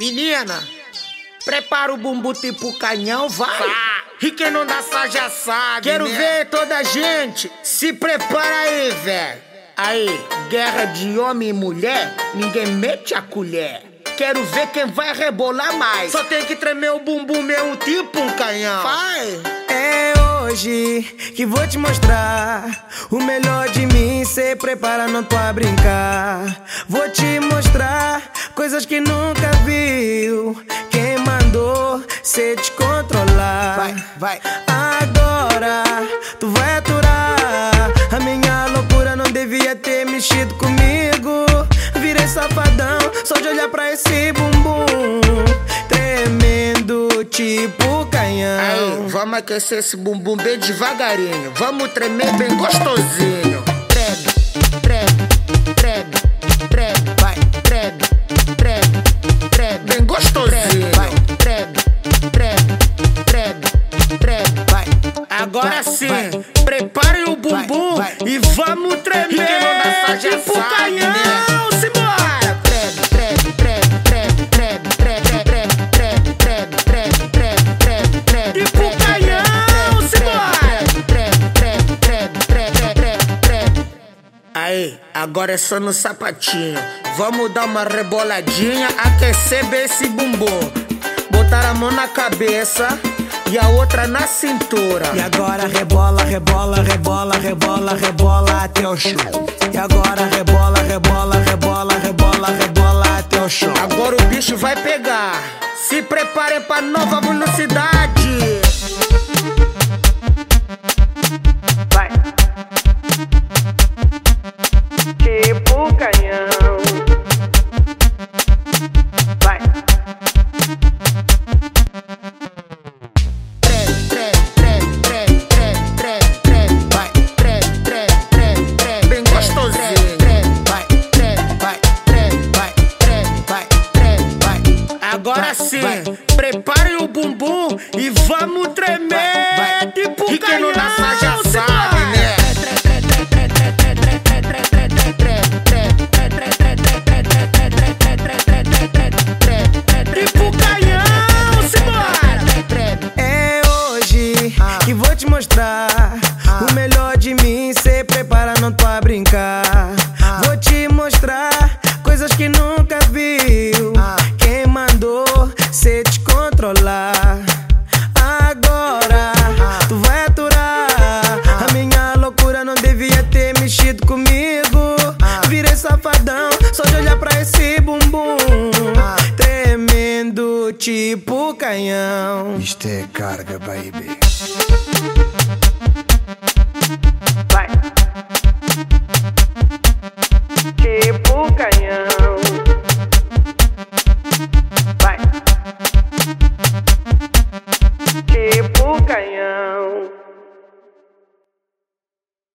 Menina, prepara o bumbum tipo canhão, vai. E quem não dança já sabe. Quero né? ver toda a gente. Se prepara aí, velho. Aí, guerra de homem e mulher, ninguém mete a colher. Quero ver quem vai rebolar mais. Só tem que tremer o bumbum mesmo, tipo um canhão. Vai! É hoje que vou te mostrar o melhor de mim. Cê prepara, não tô a brincar. Vou te mostrar coisas que nunca Quem mandou cê te controlar? Vai, vai. Agora tu vai aturar. A minha loucura não devia ter mexido comigo. Virei safadão só de olhar pra esse bumbum. Tremendo tipo canhão. Aí, vamos aquecer esse bumbum bem devagarinho. Vamos tremer bem gostosinho. Treme, e vamos tremer. E tipo canhão, né? simbora. Treme, treme, treme, treme, treme, treme, treme, treme, treme, treme, treme, treme, Tipo canhão, Aí, agora é só no sapatinho. Vamos dar uma reboladinha, aquecer bem esse bumbum. Botar a mão na cabeça e a outra na cintura. E agora rebola, rebola, rebola, rebola, rebola até o chão. E agora rebola, rebola, rebola, rebola, rebola até o chão. Agora o bicho vai pegar. Se preparem pra nova velocidade. Agora sim, preparem o bumbum e vamos tremer. Tipo esse bumbum ah. tremendo tipo canhão. Isto é carga, baby.